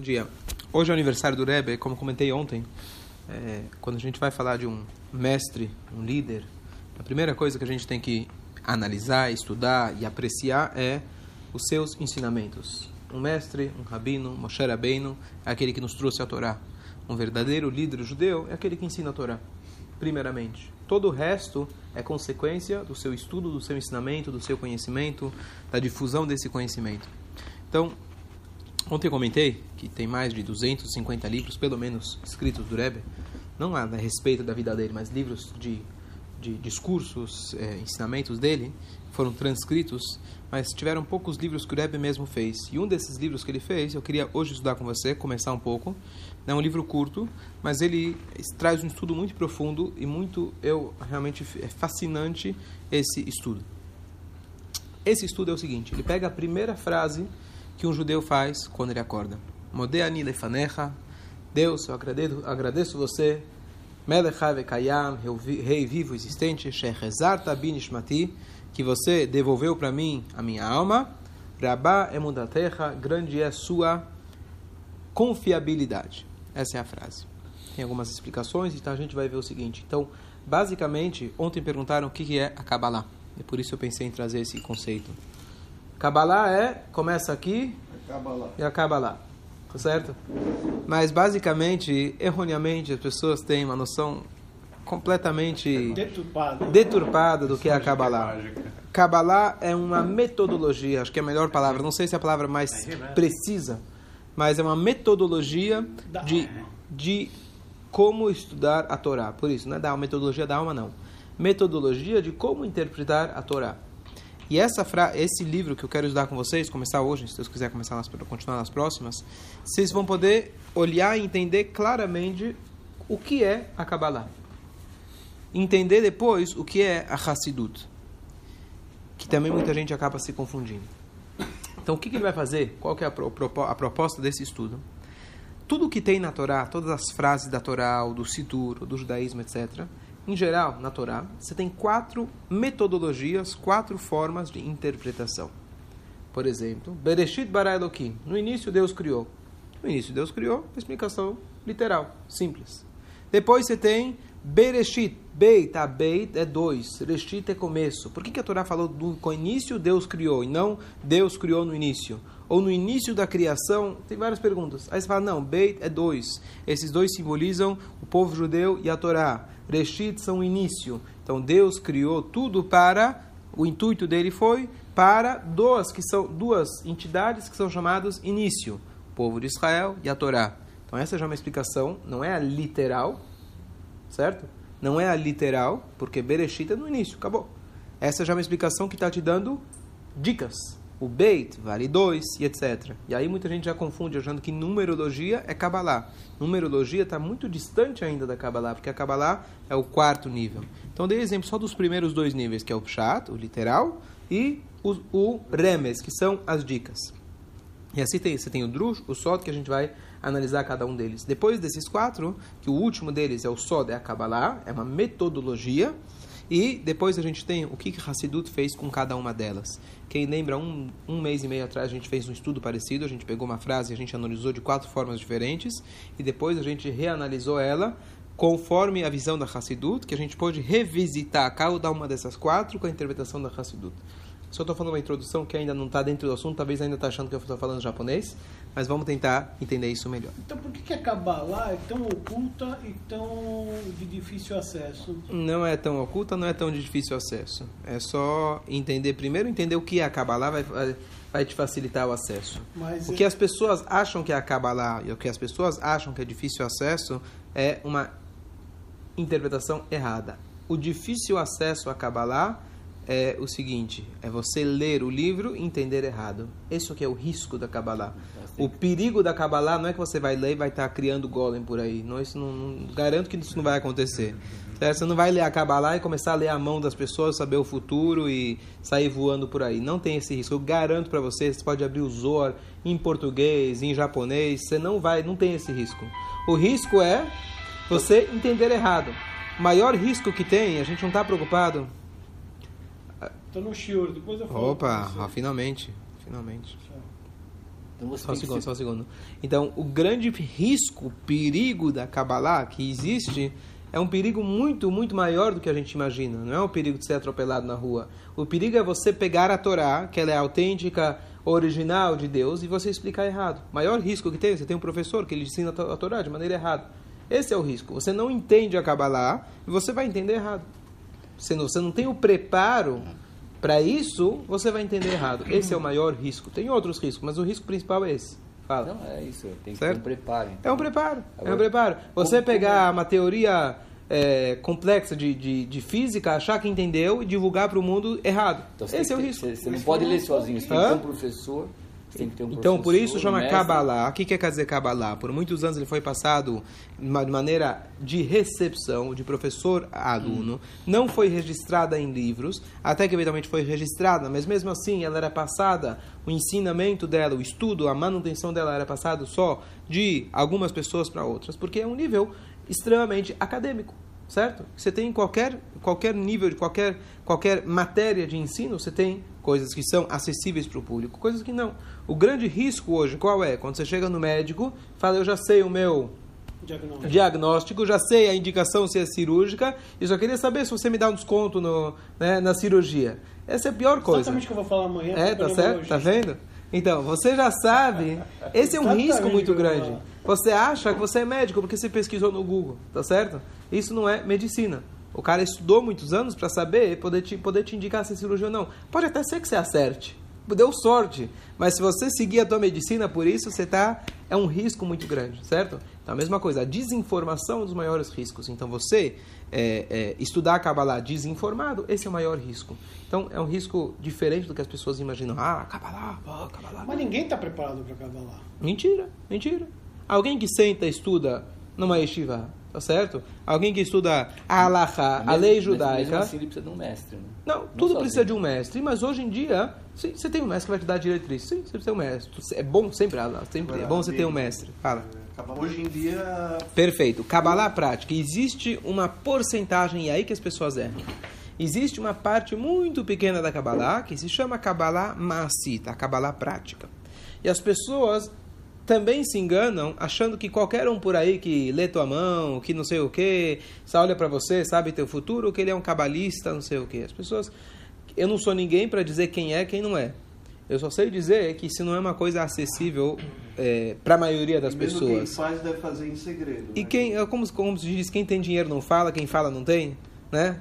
Bom dia. Hoje é aniversário do Rebbe, como comentei ontem. É, quando a gente vai falar de um mestre, um líder, a primeira coisa que a gente tem que analisar, estudar e apreciar é os seus ensinamentos. Um mestre, um rabino, Moshe Rabbeinu, é aquele que nos trouxe a Torá. Um verdadeiro líder judeu é aquele que ensina a Torá, primeiramente. Todo o resto é consequência do seu estudo, do seu ensinamento, do seu conhecimento, da difusão desse conhecimento. Então, Ontem eu comentei que tem mais de 250 livros, pelo menos, escritos do Rebbe, não a respeito da vida dele, mas livros de, de discursos, é, ensinamentos dele, foram transcritos, mas tiveram poucos livros que o Rebbe mesmo fez. E um desses livros que ele fez, eu queria hoje estudar com você, começar um pouco. É um livro curto, mas ele traz um estudo muito profundo e muito, eu realmente é fascinante esse estudo. Esse estudo é o seguinte: ele pega a primeira frase que um judeu faz quando ele acorda. Modeani lefanecha, Deus, eu agradeço, agradeço você, Melechai Kayam, rei vivo existente, Shechezar Tabinishmati, que você devolveu para mim a minha alma, Rabá emudatecha, grande é sua confiabilidade. Essa é a frase. Tem algumas explicações, então a gente vai ver o seguinte. Então, basicamente, ontem perguntaram o que é a Kabbalah. E por isso eu pensei em trazer esse conceito. Kabbalah é, começa aqui e acaba lá. Tá certo? Mas basicamente, erroneamente, as pessoas têm uma noção completamente deturpada, deturpada do que é a Kabbalah. Kabbalah é uma metodologia, acho que é a melhor palavra, não sei se é a palavra mais precisa, mas é uma metodologia de, de como estudar a Torá. Por isso, não é da metodologia da alma, não. Metodologia de como interpretar a Torá. E essa fra esse livro que eu quero estudar com vocês, começar hoje, se Deus quiser começar nas, continuar nas próximas, vocês vão poder olhar e entender claramente o que é a Kabbalah. Entender depois o que é a Hassidut. Que também muita gente acaba se confundindo. Então, o que, que ele vai fazer? Qual que é a, a proposta desse estudo? Tudo que tem na Torá, todas as frases da Torá, ou do Sidur, ou do judaísmo, etc., em geral, na Torá, você tem quatro metodologias, quatro formas de interpretação. Por exemplo, Bereshit bara Elohim. No início Deus criou. No início Deus criou, explicação literal, simples. Depois você tem Bereshit. Beit, a Beit é dois. Reshit é começo. Por que, que a Torá falou do início Deus criou e não Deus criou no início? Ou no início da criação? Tem várias perguntas. Aí você fala, não, Beit é dois. Esses dois simbolizam o povo judeu e a Torá. Reshit são o início. Então Deus criou tudo para, o intuito dele foi para duas, que são duas entidades que são chamadas início, o povo de Israel e a Torá. Então essa já é uma explicação, não é a literal, certo? Não é a literal, porque Bereshit é no início, acabou. Essa já é uma explicação que está te dando dicas o Beit vale 2 e etc. E aí muita gente já confunde achando que numerologia é Kabbalah. Numerologia está muito distante ainda da Kabbalah, porque a Kabbalah é o quarto nível. Então dei exemplo só dos primeiros dois níveis, que é o Pshat, o literal, e o, o Remes, que são as dicas. E assim tem, você tem o Drush, o Sod, que a gente vai analisar cada um deles. Depois desses quatro, que o último deles é o Sod, é a Kabbalah, é uma metodologia, e depois a gente tem o que Hassidut fez com cada uma delas. Quem lembra, um, um mês e meio atrás a gente fez um estudo parecido, a gente pegou uma frase e a gente analisou de quatro formas diferentes, e depois a gente reanalisou ela conforme a visão da Hassidut, que a gente pode revisitar cada uma dessas quatro com a interpretação da Hassidut. Só estou falando uma introdução que ainda não está dentro do assunto, talvez ainda está achando que eu estou falando japonês, mas vamos tentar entender isso melhor. Então por que, que a Kabbalah é tão oculta e tão de difícil acesso? Não é tão oculta, não é tão de difícil acesso. É só entender, primeiro entender o que é a Kabbalah vai, vai te facilitar o acesso. Mas o que é... as pessoas acham que é a Kabbalah e o que as pessoas acham que é difícil acesso é uma interpretação errada. O difícil acesso à Kabbalah é o seguinte: é você ler o livro e entender errado. Isso que é o risco da Kabbalah. O perigo da Kabbalah não é que você vai ler e vai estar criando golem por aí. Não, isso não, não, garanto que isso não vai acontecer. Você não vai ler a Kabbalah e começar a ler a mão das pessoas, saber o futuro e sair voando por aí. Não tem esse risco. Eu garanto para você, você pode abrir o Zohar em português, em japonês, você não vai, não tem esse risco. O risco é você entender errado. O maior risco que tem, a gente não está preocupado Tô no shiur, depois eu falo. Opa, ah, finalmente, finalmente. Então só um segundo, ser... só um segundo. Então, o grande risco, perigo da Kabbalah que existe é um perigo muito, muito maior do que a gente imagina. Não é um perigo de ser atropelado na rua. O perigo é você pegar a Torá, que ela é autêntica, original de Deus, e você explicar errado. O maior risco que tem, você tem um professor que ele ensina a Torá de maneira errada. Esse é o risco. Você não entende a Kabbalah e você vai entender errado. Você não, você não tem o preparo para isso, você vai entender errado. Esse é o maior risco. Tem outros riscos, mas o risco principal é esse. Fala. Não, é isso. Tem que certo? ter um preparo. Então. É um preparo. Agora, é um preparo. Você pegar uma teoria é, complexa de, de, de, física, achar que entendeu e divulgar para o mundo errado. Então, Esse é o risco. Você, você não pode ler sozinho. Você tem que ter um professor um então, por isso chama Kabbalah. O que quer dizer Kabbalah? Por muitos anos ele foi passado de maneira de recepção, de professor a aluno. Hum. Não foi registrada em livros, até que eventualmente foi registrada, mas mesmo assim ela era passada, o ensinamento dela, o estudo, a manutenção dela era passado só de algumas pessoas para outras, porque é um nível extremamente acadêmico certo? Você tem qualquer qualquer nível de qualquer qualquer matéria de ensino, você tem coisas que são acessíveis para o público, coisas que não. O grande risco hoje qual é? Quando você chega no médico, fala eu já sei o meu diagnóstico, diagnóstico já sei a indicação se é cirúrgica e só queria saber se você me dá um desconto no, né, na cirurgia. Essa é a pior coisa. Exatamente o que eu vou falar amanhã. É, tá certo? Tá vendo? Então, você já sabe, esse é um risco muito grande. Você acha que você é médico porque você pesquisou no Google, tá certo? Isso não é medicina. O cara estudou muitos anos para saber, poder te, poder te indicar se é cirurgia ou não. Pode até ser que você acerte. Deu sorte. Mas se você seguir a tua medicina por isso, você tá é um risco muito grande, certo? Então a mesma coisa, a desinformação é um dos maiores riscos. Então você é, é, estudar a Kabbalah desinformado, esse é o maior risco. Então é um risco diferente do que as pessoas imaginam. Ah, Kabbalah, oh, Kabbalah. Mas ninguém está preparado para Kabbalah. Mentira, mentira. Alguém que senta e estuda numa yeshiva, tá certo? Alguém que estuda a halacha, a lei judaica. Mesmo assim ele precisa de um mestre, né? Não, Não tudo sozinho. precisa de um mestre, mas hoje em dia, sim, você tem um mestre que vai te dar diretriz. Sim, você precisa ter um mestre. É bom sempre, sempre é bom você ter um mestre. Fala. Hoje em dia. Perfeito. Kabbalah prática. Existe uma porcentagem, e aí que as pessoas erram. Existe uma parte muito pequena da Kabbalah que se chama Kabbalah Maasita, a Kabbalah prática. E as pessoas também se enganam achando que qualquer um por aí que lê tua mão, que não sei o que, só olha para você, sabe teu futuro, que ele é um cabalista, não sei o que. As pessoas, eu não sou ninguém para dizer quem é, quem não é. Eu só sei dizer que isso não é uma coisa acessível é, para a maioria das mesmo pessoas. Quem faz deve fazer em segredo. E né? quem, é como, como se diz, quem tem dinheiro não fala, quem fala não tem, né?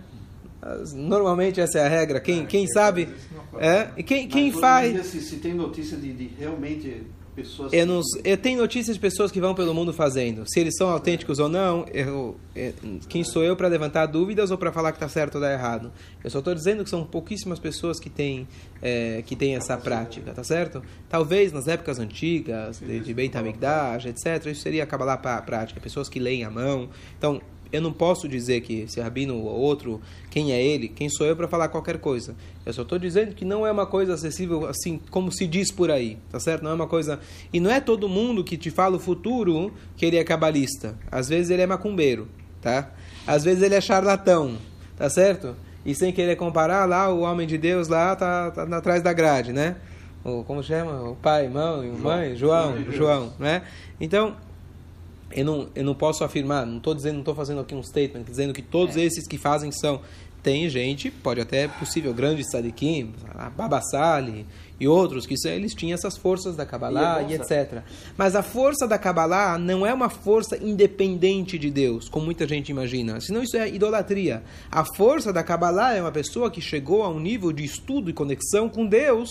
Normalmente essa é a regra. Quem, é, quem sabe. É, e quem, quem faz. Se, se tem notícia de, de realmente pessoas. Eu, não, eu tenho notícias de pessoas que vão pelo mundo fazendo. Se eles são autênticos ou não, eu, eu, quem sou eu para levantar dúvidas ou para falar que está certo ou está errado? Eu só estou dizendo que são pouquíssimas pessoas que têm, é, que têm essa prática, tá certo? Talvez nas épocas antigas, de, de Beit HaMikdash, etc., isso seria acabar lá para a prática. Pessoas que leem a mão. Então, eu não posso dizer que esse rabino ou outro, quem é ele, quem sou eu para falar qualquer coisa. Eu só estou dizendo que não é uma coisa acessível assim como se diz por aí, tá certo? Não é uma coisa. E não é todo mundo que te fala o futuro que ele é cabalista. Às vezes ele é macumbeiro, tá? Às vezes ele é charlatão, tá certo? E sem querer comparar, lá o homem de Deus lá tá, tá atrás da grade, né? O, como chama? O pai, mãe, mãe, João, João, João né? Então, eu não, eu não posso afirmar, não estou dizendo, não estou fazendo aqui um statement, dizendo que todos é. esses que fazem são. Tem gente, pode até possível, grandes sadikim, Babassali e outros, que eles tinham essas forças da Kabbalah e, e etc. Mas a força da Kabbalah não é uma força independente de Deus, como muita gente imagina. Senão isso é idolatria. A força da Kabbalah é uma pessoa que chegou a um nível de estudo e conexão com Deus,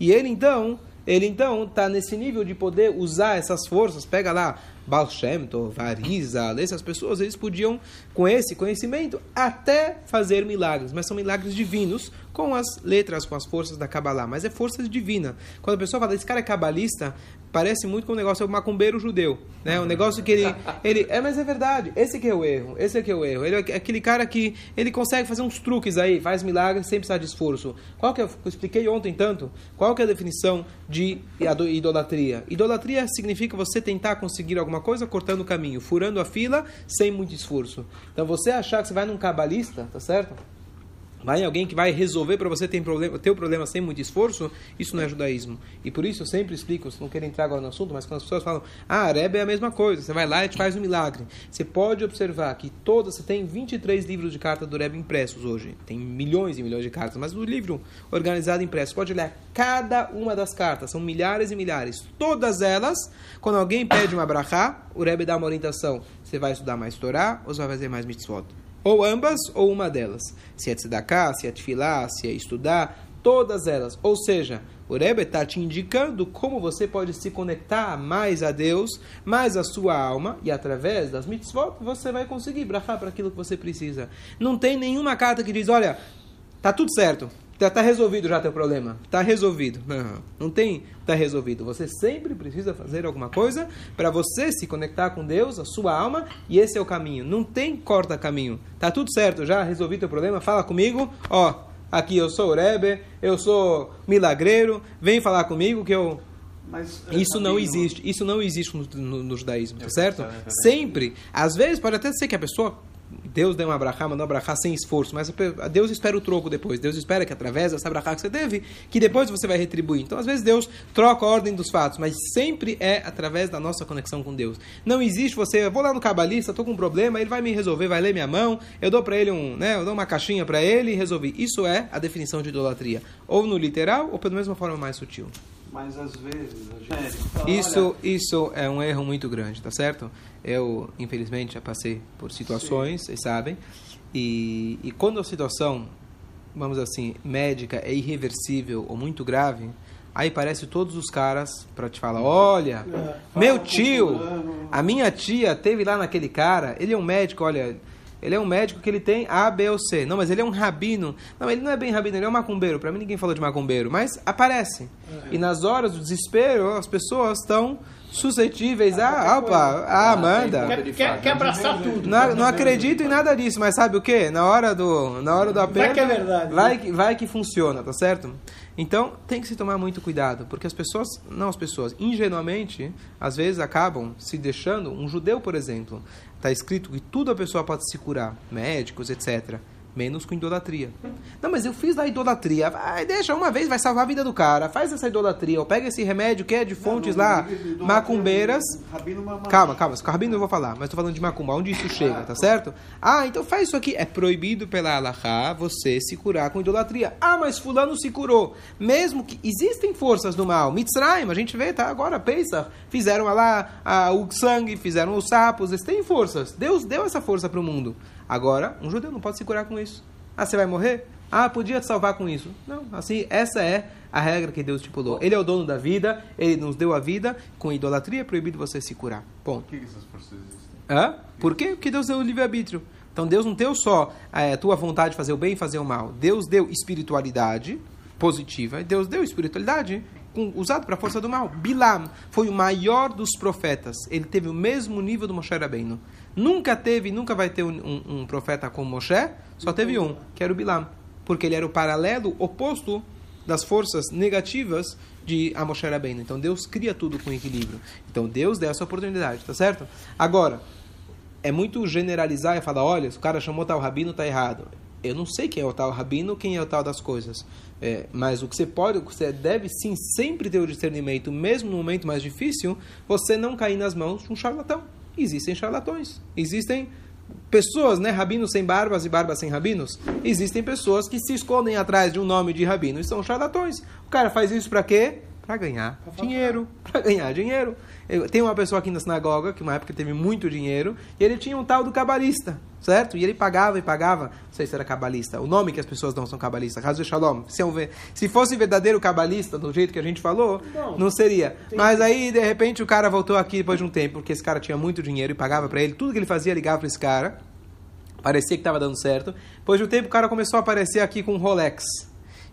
e ele então ele então está nesse nível de poder usar essas forças. Pega lá Baal Shem Tov, Arizal, essas pessoas, eles podiam, com esse conhecimento, até fazer milagres, mas são milagres divinos, com as letras, com as forças da Kabbalah, mas é força divina. Quando a pessoa fala, esse cara é cabalista, parece muito com o negócio é o macumbeiro judeu, né? Um negócio que ele, ele é, mas é verdade. Esse que é o erro. Esse que é o erro. Ele é aquele cara que ele consegue fazer uns truques aí, faz milagres sem precisar de esforço. Qual que é, eu expliquei ontem tanto? Qual que é a definição de idolatria? Idolatria significa você tentar conseguir alguma coisa cortando o caminho, furando a fila sem muito esforço. Então você achar que você vai num cabalista, tá certo? Vai alguém que vai resolver para você ter problema, ter o problema sem muito esforço, isso não é judaísmo. E por isso eu sempre explico, não quero entrar agora no assunto, mas quando as pessoas falam, ah, Rebbe é a mesma coisa, você vai lá e te faz um milagre. Você pode observar que todas, você tem 23 livros de carta do Rebbe impressos hoje, tem milhões e milhões de cartas, mas o livro organizado impresso, pode olhar cada uma das cartas, são milhares e milhares, todas elas, quando alguém pede uma brachá, o Rebbe dá uma orientação, você vai estudar mais Torá ou você vai fazer mais mitzvot? Ou ambas, ou uma delas. Se é tzedakah, se é tefilá, se é estudar, todas elas. Ou seja, o Rebbe está te indicando como você pode se conectar mais a Deus, mais a sua alma, e através das mitzvot você vai conseguir brachar para aquilo que você precisa. Não tem nenhuma carta que diz, olha, tá tudo certo, Tá, tá resolvido já teu problema. Tá resolvido. Não, não tem tá resolvido. Você sempre precisa fazer alguma coisa para você se conectar com Deus, a sua alma, e esse é o caminho. Não tem corta caminho. Tá tudo certo, já resolvi teu problema, fala comigo. Ó, aqui eu sou o Rebbe, eu sou milagreiro, vem falar comigo que eu mas, eh, isso não existe, isso não existe no, no, no judaísmo, tá certo? Sempre, às vezes pode até ser que a pessoa Deus deu uma brachá, mandou uma brachá sem esforço, mas Deus espera o troco depois. Deus espera que através dessa brachá que você teve, que depois você vai retribuir. Então, às vezes, Deus troca a ordem dos fatos, mas sempre é através da nossa conexão com Deus. Não existe você, eu vou lá no cabalista, estou com um problema, ele vai me resolver, vai ler minha mão, eu dou para ele um, né, eu dou uma caixinha para ele e resolvi. Isso é a definição de idolatria, ou no literal, ou pela mesma forma mais sutil. Mas às vezes a gente fala, isso, isso é um erro muito grande, tá certo? Eu, infelizmente, já passei por situações, Sim. vocês sabem, e, e quando a situação, vamos assim, médica é irreversível ou muito grave, aí parece todos os caras para te falar, olha, é, meu tio, a minha tia teve lá naquele cara, ele é um médico, olha ele é um médico que ele tem A, B ou C. Não, mas ele é um rabino. Não, ele não é bem rabino, ele é um macumbeiro. Para mim ninguém falou de macumbeiro, mas aparece. Uhum. E nas horas do desespero, as pessoas estão suscetíveis a, ah, opa, ah, Amanda. Quer, quer, quer abraçar tudo. Não, não acredito em nada disso, mas sabe o que? Na hora do, na hora do apelo, vai que é verdade. Vai, que, vai que funciona, tá certo? Então tem que se tomar muito cuidado, porque as pessoas, não as pessoas, ingenuamente, às vezes acabam se deixando. Um judeu, por exemplo, está escrito que tudo a pessoa pode se curar, médicos, etc menos com idolatria. Não, mas eu fiz da idolatria. Vai, deixa, uma vez vai salvar a vida do cara. Faz essa idolatria. Ou pega esse remédio que é de fontes não, não, lá, macumbeiras. Calma, calma. Com rabino eu vou falar, mas estou falando de macumba. Onde isso chega, tá certo? Ah, então faz isso aqui. É proibido pela Allahá você se curar com idolatria. Ah, mas fulano se curou. Mesmo que existem forças do mal. Mitzrayim, a gente vê, tá? Agora, pensa. Fizeram lá a, o sangue, fizeram os sapos. Eles têm forças. Deus deu essa força para o mundo. Agora, um judeu não pode se curar com isso. Ah, você vai morrer? Ah, podia te salvar com isso. Não, assim, essa é a regra que Deus estipulou. Ele é o dono da vida, ele nos deu a vida, com idolatria é proibido você se curar. Ponto. Por que essas forças existem? Hã? Por quê? Porque Deus deu o livre-arbítrio. Então Deus não deu só é, a tua vontade de fazer o bem e fazer o mal. Deus deu espiritualidade positiva e Deus deu espiritualidade usado para a força do mal. Bilam foi o maior dos profetas. Ele teve o mesmo nível do Moshe Rabbeinu. Nunca teve, nunca vai ter um, um, um profeta como Moshe, só teve um, que era o Bilam. Porque ele era o paralelo oposto das forças negativas de Moshe Rabbeinu. Então Deus cria tudo com equilíbrio. Então Deus deu essa oportunidade, tá certo? Agora, é muito generalizar e falar, olha, se o cara chamou tal rabino, tá errado. Eu não sei quem é o tal rabino, quem é o tal das coisas. É, mas o que você pode, o que você deve sim sempre ter o discernimento, mesmo no momento mais difícil, você não cair nas mãos de um charlatão. Existem charlatões, existem pessoas, né, rabinos sem barbas e barbas sem rabinos. Existem pessoas que se escondem atrás de um nome de rabino e são charlatões. O cara faz isso para quê? Para ganhar dinheiro, para ganhar dinheiro. Tem uma pessoa aqui na sinagoga, que uma época teve muito dinheiro, e ele tinha um tal do cabalista, certo? E ele pagava e pagava, não sei se era cabalista, o nome que as pessoas dão são cabalistas, Razu Shalom. Se, é se fosse verdadeiro cabalista, do jeito que a gente falou, não, não seria. Mas aí, de repente, o cara voltou aqui depois de um tempo, porque esse cara tinha muito dinheiro e pagava para ele, tudo que ele fazia ligava para esse cara, parecia que estava dando certo. Depois de um tempo, o cara começou a aparecer aqui com um Rolex.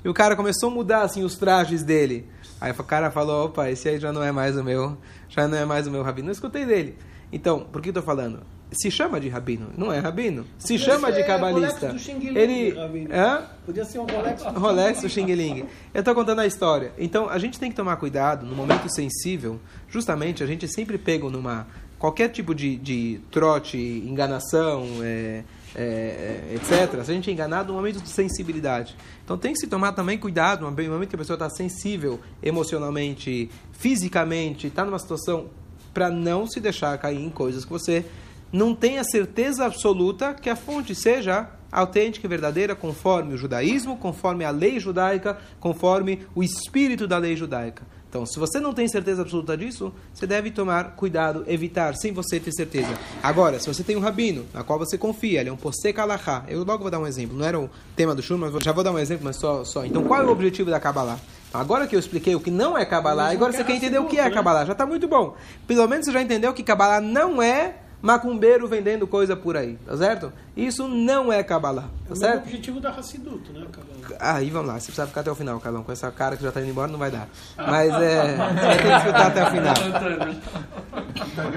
E o cara começou a mudar assim os trajes dele. Aí o cara falou, opa, esse aí já não é mais o meu, já não é mais o meu rabino. Não escutei dele. Então, por que eu estou falando? Se chama de rabino, não é rabino. Se Podia chama de cabalista. Ele, Hã? Podia ser um Rolex Rolex do Xing Ling. Eu estou contando a história. Então, a gente tem que tomar cuidado no momento sensível. Justamente, a gente sempre pega numa qualquer tipo de, de trote, enganação, é, é, etc. Se a gente é enganado no momento de sensibilidade. Então tem que se tomar também cuidado no momento que a pessoa está sensível emocionalmente, fisicamente, está numa situação para não se deixar cair em coisas que você não tem a certeza absoluta que a fonte seja autêntica e verdadeira, conforme o judaísmo, conforme a lei judaica, conforme o espírito da lei judaica. Então, se você não tem certeza absoluta disso, você deve tomar cuidado, evitar, sem você ter certeza. Agora, se você tem um rabino, na qual você confia, ele é um posek alahá. Eu logo vou dar um exemplo. Não era o tema do shur, mas já vou dar um exemplo, mas só, só. Então, qual é o objetivo da Kabbalah? Então, agora que eu expliquei o que não é Kabbalah, agora você quer entender o que é né? Kabbalah. Já está muito bom. Pelo menos você já entendeu que Kabbalah não é macumbeiro vendendo coisa por aí, tá certo? Isso não é Kabbalah, tá certo? É o objetivo da Hassiduto, né, Kabbalah? Aí vamos lá, você precisa ficar até o final, Calão, com essa cara que já está indo embora não vai dar. Mas é, vai ter que escutar até o final.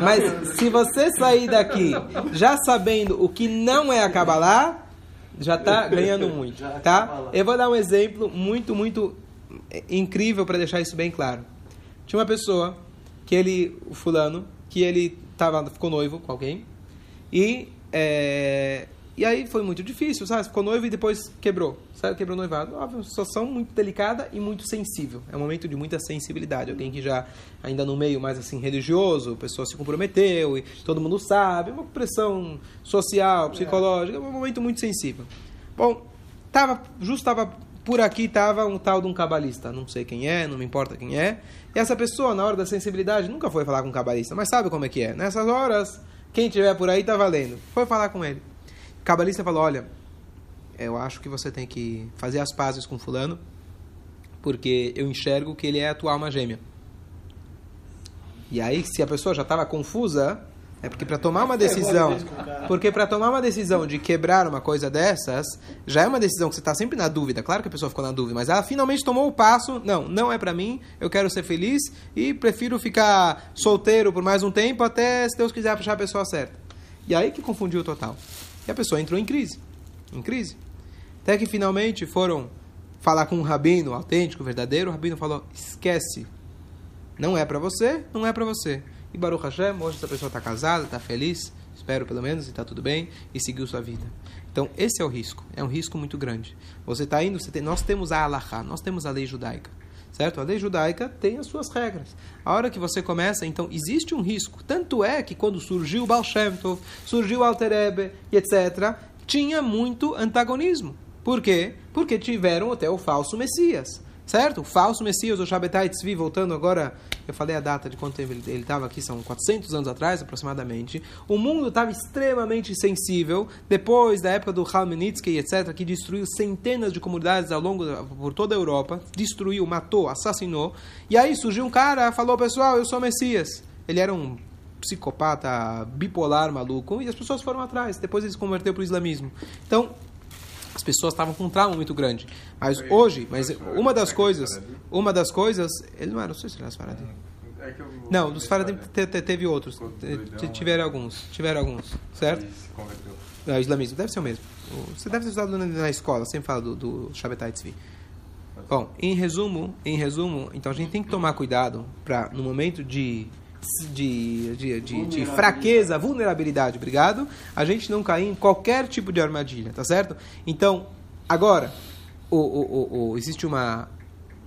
Mas se você sair daqui já sabendo o que não é a Kabbalah, já está ganhando muito, tá? Eu vou dar um exemplo muito, muito incrível para deixar isso bem claro. Tinha uma pessoa que ele, o fulano, que ele tava, ficou noivo com alguém. E, é, e aí foi muito difícil, sabe? Ficou noivo e depois quebrou. Sabe? Quebrou noivado. Óbvio, uma situação muito delicada e muito sensível. É um momento de muita sensibilidade. Alguém que já, ainda no meio mais assim religioso, a pessoa se comprometeu e todo mundo sabe. Uma pressão social, psicológica. É um momento muito sensível. Bom, tava, justo estava por aqui estava um tal de um cabalista, não sei quem é, não me importa quem é. E essa pessoa, na hora da sensibilidade, nunca foi falar com um cabalista, mas sabe como é que é. Nessas horas, quem tiver por aí está valendo. Foi falar com ele. O cabalista falou: Olha, eu acho que você tem que fazer as pazes com Fulano, porque eu enxergo que ele é a tua alma gêmea. E aí, se a pessoa já estava confusa, é porque para tomar uma decisão, porque para tomar uma decisão de quebrar uma coisa dessas, já é uma decisão que você está sempre na dúvida. Claro que a pessoa ficou na dúvida, mas ela finalmente tomou o passo. Não, não é para mim. Eu quero ser feliz e prefiro ficar solteiro por mais um tempo até, se Deus quiser, puxar a pessoa certa. E aí que confundiu o total. E a pessoa entrou em crise, em crise. Até que finalmente foram falar com um rabino autêntico, verdadeiro. O rabino falou: esquece, não é para você, não é para você. E Baruch Hashem, hoje essa pessoa está casada, está feliz, espero pelo menos, e está tudo bem, e seguiu sua vida. Então, esse é o risco. É um risco muito grande. Você está indo, você tem, nós temos a Allahá, nós temos a lei judaica. Certo? A lei judaica tem as suas regras. A hora que você começa, então, existe um risco. Tanto é que quando surgiu o Baal Shem Tov, surgiu o Alter etc., tinha muito antagonismo. Por quê? Porque tiveram até o falso Messias. Certo? O falso Messias, o Shabbatai Tzvi, voltando agora, eu falei a data de quanto tempo ele estava aqui, são 400 anos atrás aproximadamente. O mundo estava extremamente sensível, depois da época do Khalmenitsky, etc., que destruiu centenas de comunidades ao longo, por toda a Europa, destruiu, matou, assassinou. E aí surgiu um cara, falou, pessoal, eu sou Messias. Ele era um psicopata bipolar maluco, e as pessoas foram atrás. Depois ele se converteu para o islamismo. Então, as pessoas estavam com um trauma muito grande. Mas hoje, mas uma das coisas, uma das coisas, ele não era, não sei se era Faradim. É não, dos Faradim teve outros. Tiveram alguns, tiveram alguns, certo? É, o islamismo, deve ser o mesmo. Você deve ter estudado na escola, sempre fala do, do Shabbatai Tzvi. Bom, em resumo, em resumo, então a gente tem que tomar cuidado para no momento de de, de, de, de, fraqueza, vulnerabilidade, obrigado, a gente não cair em qualquer tipo de armadilha, tá certo? Então, agora, o, o, o, o existe uma,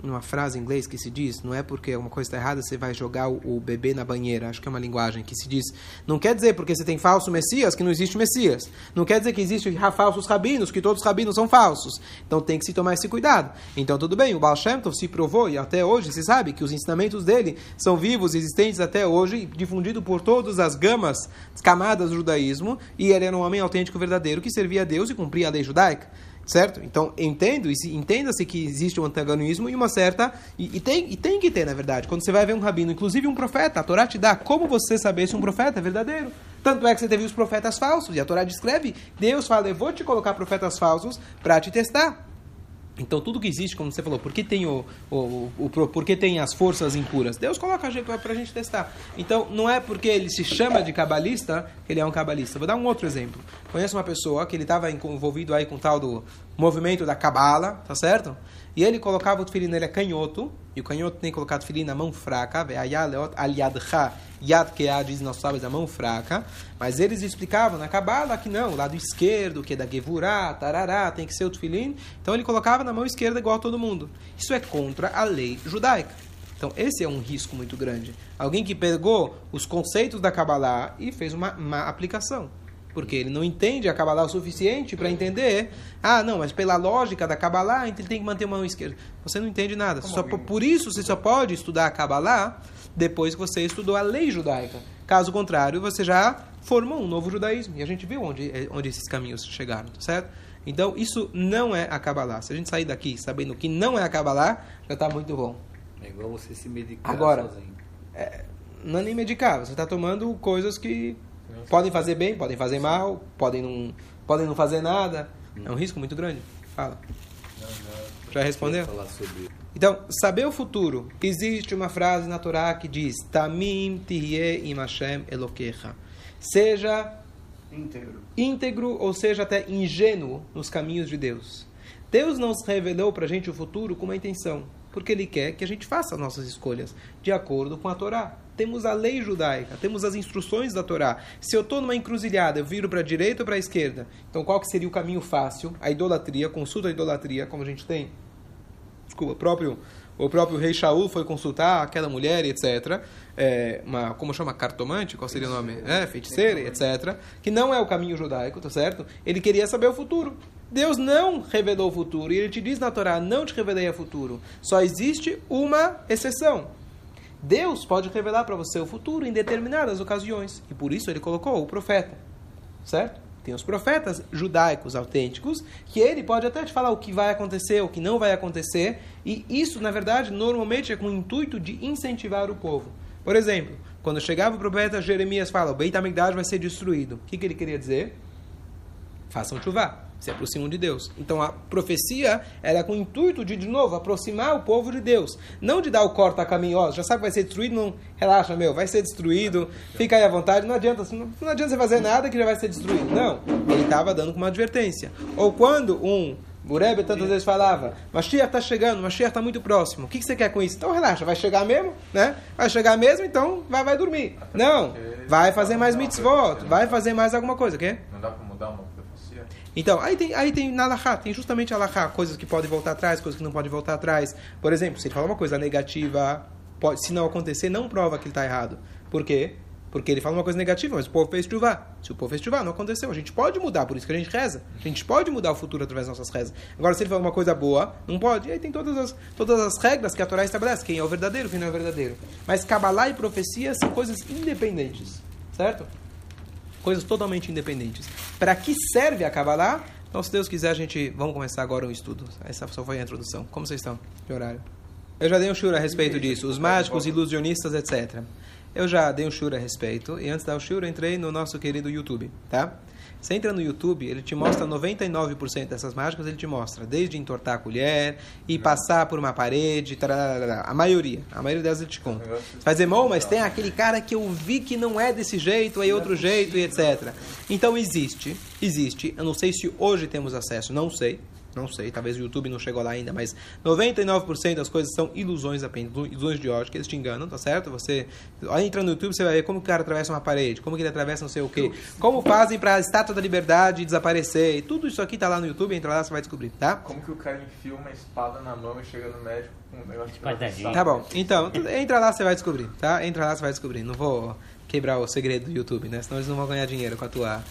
numa frase em inglês que se diz, não é porque uma coisa está errada, você vai jogar o, o, bebê na banheira. Acho que é uma linguagem que se diz. Não quer dizer porque você tem falso Messias que não existe Messias. Não quer dizer que existe falsos rabinos, que todos os rabinos são falsos. Então tem que se tomar esse cuidado. Então tudo bem, o Baal Shem Tov se provou e até hoje se sabe que os ensinamentos dele são vivos, existentes até hoje, difundido por todas as gamas, as camadas do judaísmo, e ele era um homem autêntico verdadeiro que servia a Deus e cumpria a lei judaica certo? Então, entendo, entenda-se que existe um antagonismo e uma certa. E, e, tem, e tem que ter, na verdade. Quando você vai ver um rabino, inclusive um profeta, a Torá te dá como você saber se um profeta é verdadeiro. Tanto é que você teve os profetas falsos, e a Torá descreve: Deus fala, eu vou te colocar profetas falsos para te testar. Então, tudo que existe, como você falou, por que tem, o, o, o, o por que tem as forças impuras? Deus coloca para a gente testar. Então, não é porque ele se chama de cabalista que ele é um cabalista. Vou dar um outro exemplo. Conheço uma pessoa que ele estava envolvido aí com tal do movimento da cabala, tá certo? E ele colocava o tefilim nele é canhoto, e o canhoto tem que colocar o na mão fraca, aliadcha, yad keah, diz nossos sábios, a mão fraca, mas eles explicavam na cabala que não, o lado esquerdo, que é da gevurá, tarará, tem que ser o tefilim, então ele colocava na mão esquerda igual a todo mundo. Isso é contra a lei judaica. Então, esse é um risco muito grande. Alguém que pegou os conceitos da Kabbalah e fez uma, uma aplicação. Porque ele não entende a Kabbalah o suficiente para entender. Ah, não, mas pela lógica da Kabbalah, então ele tem que manter a mão esquerda. Você não entende nada. Só, por isso, você só pode estudar a Kabbalah depois que você estudou a lei judaica. Caso contrário, você já formou um novo judaísmo. E a gente viu onde, onde esses caminhos chegaram, tá certo? Então, isso não é a Kabbalah. Se a gente sair daqui sabendo que não é a Kabbalah, já está muito bom. É igual você se medicar Agora, sozinho. É, não é nem medicar, você está tomando coisas que podem fazer bem, podem fazer mal, podem não, podem não fazer nada. É um risco muito grande. Fala. Já respondeu? Então, saber o futuro. Existe uma frase na Torá que diz: Tamim im Hashem elokecha. Seja Íntegro. íntegro, ou seja, até ingênuo nos caminhos de Deus. Deus não se revelou para a gente o futuro com uma intenção, porque Ele quer que a gente faça as nossas escolhas de acordo com a Torá. Temos a lei judaica, temos as instruções da Torá. Se eu estou numa encruzilhada, eu viro para a direita ou para a esquerda. Então, qual que seria o caminho fácil? A idolatria, consulta a idolatria, como a gente tem. Desculpa, o próprio o próprio rei Shaul foi consultar aquela mulher, etc. É, uma, como chama? Cartomante? Qual seria o nome? É, feiticeira, etc. Que não é o caminho judaico, tá certo? Ele queria saber o futuro. Deus não revelou o futuro. E ele te diz na Torá, não te revelei o futuro. Só existe uma exceção. Deus pode revelar para você o futuro em determinadas ocasiões. E por isso ele colocou o profeta. Certo? Tem os profetas judaicos autênticos, que ele pode até te falar o que vai acontecer, o que não vai acontecer, e isso, na verdade, normalmente é com o intuito de incentivar o povo. Por exemplo, quando chegava o profeta Jeremias fala, o Beit HaMikdash vai ser destruído. O que, que ele queria dizer? Façam chuva, se aproximam de Deus. Então a profecia era com o intuito de, de novo, aproximar o povo de Deus. Não de dar o corta caminho, ó, já sabe que vai ser destruído, não relaxa, meu, vai ser destruído, fica aí à vontade, não adianta, não, não adianta você fazer nada que já vai ser destruído. Não, ele estava dando como uma advertência. Ou quando um o Rebbe tantas vezes falava, Mashiach está chegando, Mashiach está muito próximo. O que, que você quer com isso? Então relaxa, vai chegar mesmo, né? Vai chegar mesmo, então vai, vai dormir. Não, vai fazer mais mitzvot, vai fazer mais alguma coisa, quê? Não dá para mudar uma? Então, aí tem, aí tem na Lahá, tem justamente a Lahá, coisas que podem voltar atrás, coisas que não podem voltar atrás. Por exemplo, se ele fala uma coisa negativa, pode, se não acontecer, não prova que ele está errado. Por quê? Porque ele fala uma coisa negativa, mas o povo fez chuvá. Se o povo fez chuvá, não aconteceu. A gente pode mudar, por isso que a gente reza. A gente pode mudar o futuro através das nossas rezas. Agora, se ele fala uma coisa boa, não pode. E aí tem todas as, todas as regras que a Torá estabelece. Quem é o verdadeiro, quem não é o verdadeiro. Mas Kabbalah e profecia são coisas independentes. Certo? Coisas totalmente independentes. Para que serve a Kabbalah? Então, se Deus quiser, a gente... Vamos começar agora o estudo. Essa só foi a introdução. Como vocês estão? Que horário? Eu já dei um shur a respeito disso. Os mágicos, ilusionistas, etc. Eu já dei um shur a respeito. E antes da shur, eu entrei no nosso querido YouTube, tá? Você entra no YouTube, ele te mostra 99% dessas mágicas, ele te mostra. Desde entortar a colher e passar por uma parede, tararara, a maioria. A maioria delas ele te conta. Você vai dizer, mas tem aquele cara que eu vi que não é desse jeito, aí outro jeito e etc. Então existe, existe. Eu não sei se hoje temos acesso, não sei. Não sei, talvez o YouTube não chegou lá ainda, mas 99% das coisas são ilusões apenas, ilusões de ótica, eles te enganam, tá certo? Você entra no YouTube, você vai ver como o cara atravessa uma parede, como que ele atravessa não sei o quê, como fazem para a estátua da liberdade desaparecer, e tudo isso aqui tá lá no YouTube, entra lá, você vai descobrir, tá? Como que o cara enfia uma espada na mão e chega no médico com um negócio de. Tá bom, então, entra lá, você vai descobrir, tá? Entra lá, você vai descobrir. Não vou quebrar o segredo do YouTube, né? Senão eles não vão ganhar dinheiro com a tua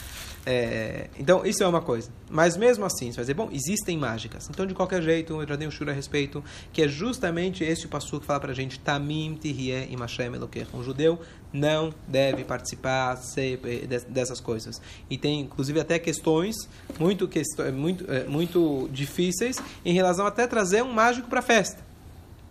é, então, isso é uma coisa. Mas mesmo assim, você vai dizer, bom, existem mágicas. Então, de qualquer jeito, eu já dei um shur a respeito, que é justamente esse o passo que fala pra gente, Tamim Tihye Imashem Elokecha. Um judeu não deve participar eh, des- dessas coisas. E tem, inclusive, até questões muito, muito, eh, muito difíceis em relação até trazer um mágico para festa.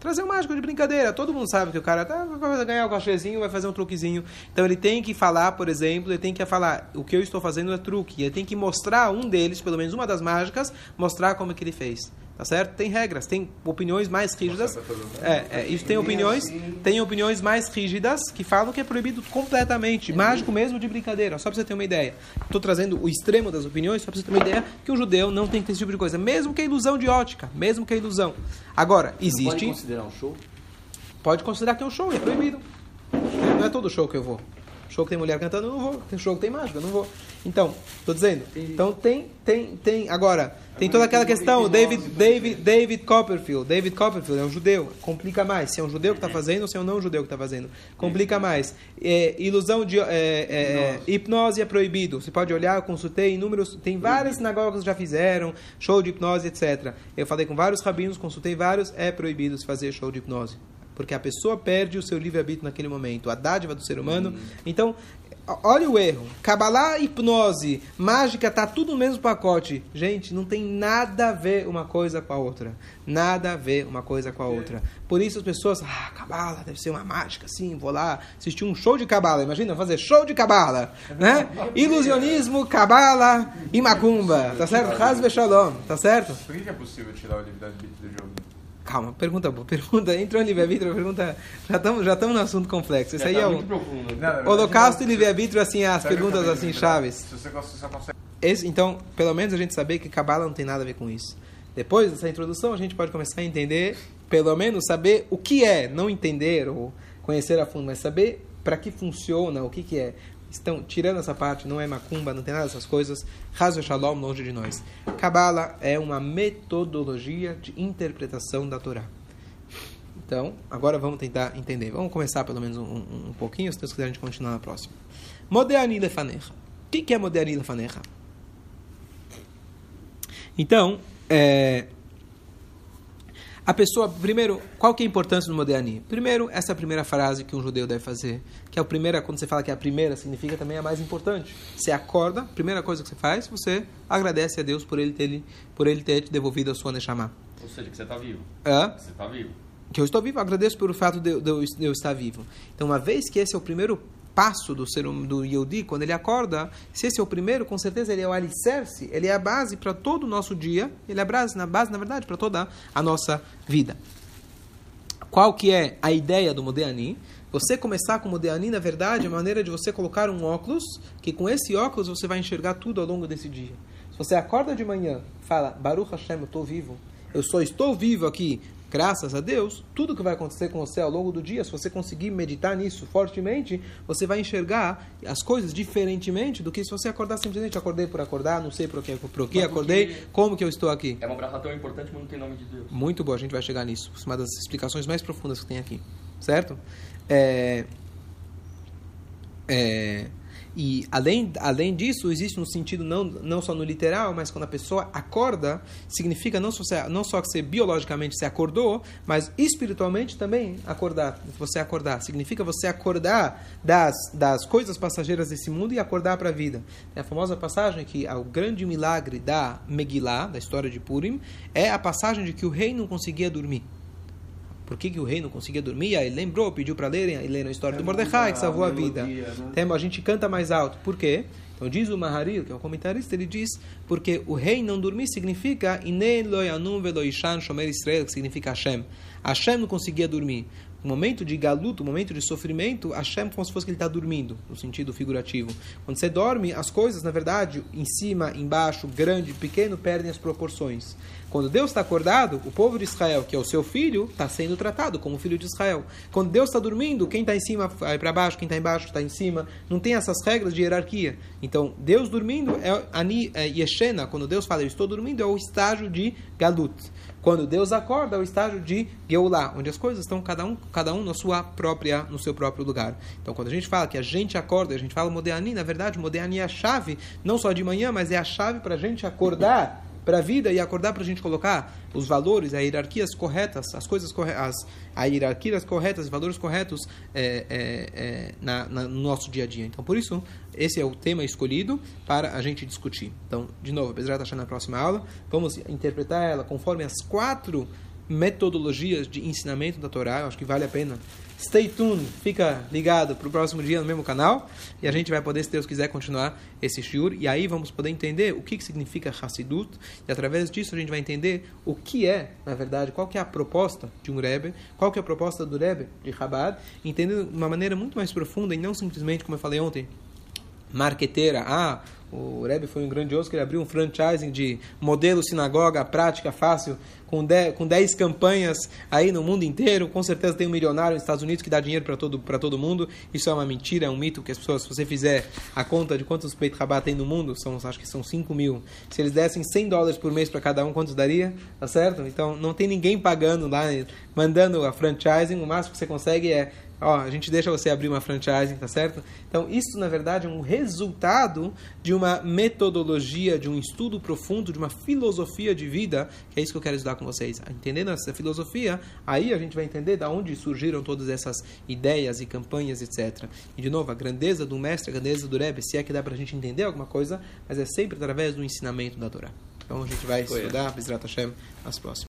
Trazer um mágico de brincadeira. Todo mundo sabe que o cara tá, vai ganhar um cachezinho, vai fazer um truquezinho. Então ele tem que falar, por exemplo, ele tem que falar, o que eu estou fazendo é truque. Ele tem que mostrar um deles, pelo menos uma das mágicas, mostrar como é que ele fez. Tá certo? Tem regras, tem opiniões mais rígidas. É, é, isso tem opiniões, tem opiniões mais rígidas que falam que é proibido completamente, mágico mesmo de brincadeira. Só para você ter uma ideia. Estou trazendo o extremo das opiniões, só para você ter uma ideia que um judeu não tem que ter esse tipo de coisa, mesmo que é ilusão de ótica, mesmo que é ilusão. Agora, existe. Pode considerar um show? Pode considerar que é um show, é proibido. Não é todo show que eu vou. Show que tem mulher cantando, não vou. Tem show que tem mágica, não vou. Então, estou dizendo. Então tem, tem, tem. Agora, tem toda aquela questão. David, David, David Copperfield. David Copperfield é um judeu. Complica mais. Se é um judeu que está fazendo ou se é um não judeu que está fazendo. Complica mais. É, ilusão de. É, é, hipnose é proibido. Você pode olhar, eu consultei inúmeros. Tem várias sinagogas que já fizeram show de hipnose, etc. Eu falei com vários rabinos, consultei vários. É proibido se fazer show de hipnose porque a pessoa perde o seu livre-arbítrio naquele momento, a dádiva do ser humano. Hum. Então, olha o erro. Cabalá, hipnose, mágica, tá tudo no mesmo pacote. Gente, não tem nada a ver uma coisa com a outra. Nada a ver uma coisa com a outra. Por isso as pessoas, ah, cabala, deve ser uma mágica, sim, vou lá assistir um show de cabala. Imagina fazer show de cabala, né? Ilusionismo, cabala e macumba, tá certo? Hasbe Shalom, tá certo? Por que é possível tirar o livre-arbítrio do jogo? Calma, pergunta boa. Pergunta, entrou em livre-arbítrio, pergunta. Já estamos já no assunto complexo. Isso aí tá é um. Profundo. Não, Holocausto e livre-arbítrio, assim, as perguntas assim, chaves. Se você consegue... Esse, então, pelo menos a gente saber que Cabala não tem nada a ver com isso. Depois dessa introdução, a gente pode começar a entender, pelo menos saber o que é, não entender ou conhecer a fundo, mas saber para que funciona, o que, que é estão tirando essa parte, não é macumba, não tem nada dessas coisas. Razo Shalom longe de nós. Kabbalah é uma metodologia de interpretação da Torá. Então, agora vamos tentar entender. Vamos começar pelo menos um, um, um pouquinho, se Deus quiser a gente continuar na próxima. Moderni Lefanecha. O que é Moderni Lefanecha? Então, é, a pessoa, primeiro, qual que é a importância do Modéani? Primeiro, essa primeira frase que um judeu deve fazer, que é a primeira, quando você fala que é a primeira, significa também a mais importante. Você acorda, a primeira coisa que você faz, você agradece a Deus por ele ter, por ele ter te devolvido a sua Neshama. Ou seja, que você está vivo. Hã? Você está vivo. Que eu estou vivo, agradeço pelo fato de, de, de eu estar vivo. Então, uma vez que esse é o primeiro passo do ser hum, do Yodi, quando ele acorda, se esse é o primeiro, com certeza ele é o alicerce, ele é a base para todo o nosso dia, ele é a base, na base, na verdade, para toda a nossa vida. Qual que é a ideia do Modeani? Você começar com o Modeani, na verdade, é a maneira de você colocar um óculos, que com esse óculos você vai enxergar tudo ao longo desse dia. Se você acorda de manhã, fala, Baruch Hashem, eu estou vivo, eu só estou vivo aqui graças a Deus, tudo que vai acontecer com você ao longo do dia, se você conseguir meditar nisso fortemente, você vai enxergar as coisas diferentemente do que se você acordar simplesmente acordei por acordar, não sei por que, por que acordei, como que eu estou aqui. É uma braça tão importante, mas não tem nome de Deus. Muito boa, a gente vai chegar nisso. Uma das explicações mais profundas que tem aqui, certo? É, é, e além, além disso, existe um sentido não, não só no literal, mas quando a pessoa acorda, significa não só, não só que você biologicamente se acordou, mas espiritualmente também acordar. Você acordar. Significa você acordar das, das coisas passageiras desse mundo e acordar para a vida. É a famosa passagem que o grande milagre da Megillah, da história de Purim, é a passagem de que o rei não conseguia dormir. Por que, que o rei não conseguia dormir? Aí ele lembrou, pediu para lerem, e leram a história é do Mordecai, que salvou a vida. Né? Tem, a gente canta mais alto. Por quê? Então diz o Maharil, que é um comentarista, ele diz porque o rei não dormir significa que significa Hashem. Hashem não conseguia dormir. No momento de galuto, no momento de sofrimento, Hashem como se fosse que ele está dormindo, no sentido figurativo. Quando você dorme, as coisas, na verdade, em cima, embaixo, grande, pequeno, perdem as proporções. Quando Deus está acordado, o povo de Israel, que é o seu filho, está sendo tratado como filho de Israel. Quando Deus está dormindo, quem está em cima vai para baixo, quem está embaixo está em cima. Não tem essas regras de hierarquia. Então, Deus dormindo é Ani é Yeshena. Quando Deus fala, eu estou dormindo, é o estágio de Galut. Quando Deus acorda, é o estágio de Geulah, onde as coisas estão cada um, cada um na sua própria, no seu próprio lugar. Então, quando a gente fala que a gente acorda, a gente fala Modeani, na verdade, Modeani é a chave, não só de manhã, mas é a chave para a gente acordar para a vida e acordar para a gente colocar os valores, as hierarquias corretas, as coisas corretas, as hierarquias corretas, os valores corretos é, é, é, na, na, no nosso dia a dia. Então, por isso, esse é o tema escolhido para a gente discutir. Então, de novo, apesar de estar na próxima aula, vamos interpretar ela conforme as quatro metodologias de ensinamento da Torá. Eu acho que vale a pena. Stay tuned, fica ligado para o próximo dia no mesmo canal e a gente vai poder, se Deus quiser, continuar esse shiur. E aí vamos poder entender o que, que significa Hassidut e através disso a gente vai entender o que é, na verdade, qual que é a proposta de um Rebbe, qual que é a proposta do Rebbe de Chabad, entendendo de uma maneira muito mais profunda e não simplesmente, como eu falei ontem, marqueteira. Ah, o Rebbe foi um grandioso que ele abriu um franchising de modelo sinagoga, prática, fácil, com 10, com 10 campanhas aí no mundo inteiro. Com certeza tem um milionário nos Estados Unidos que dá dinheiro para todo, todo mundo. Isso é uma mentira, é um mito que as pessoas, se você fizer a conta de quantos Beit Rabat tem no mundo, são, acho que são 5 mil. Se eles dessem 100 dólares por mês para cada um, quantos daria? Tá certo? Então não tem ninguém pagando lá, mandando a franchising. O máximo que você consegue é ó, a gente deixa você abrir uma franchise, tá certo? Então, isso na verdade é um resultado de uma metodologia, de um estudo profundo, de uma filosofia de vida, que é isso que eu quero estudar com vocês. Entendendo essa filosofia, aí a gente vai entender da onde surgiram todas essas ideias e campanhas, etc. E de novo, a grandeza do mestre, a grandeza do Rebbe, se é que dá pra gente entender alguma coisa, mas é sempre através do ensinamento da Torá. Então a gente vai Foi estudar, Bezrat Hashem, as próximas.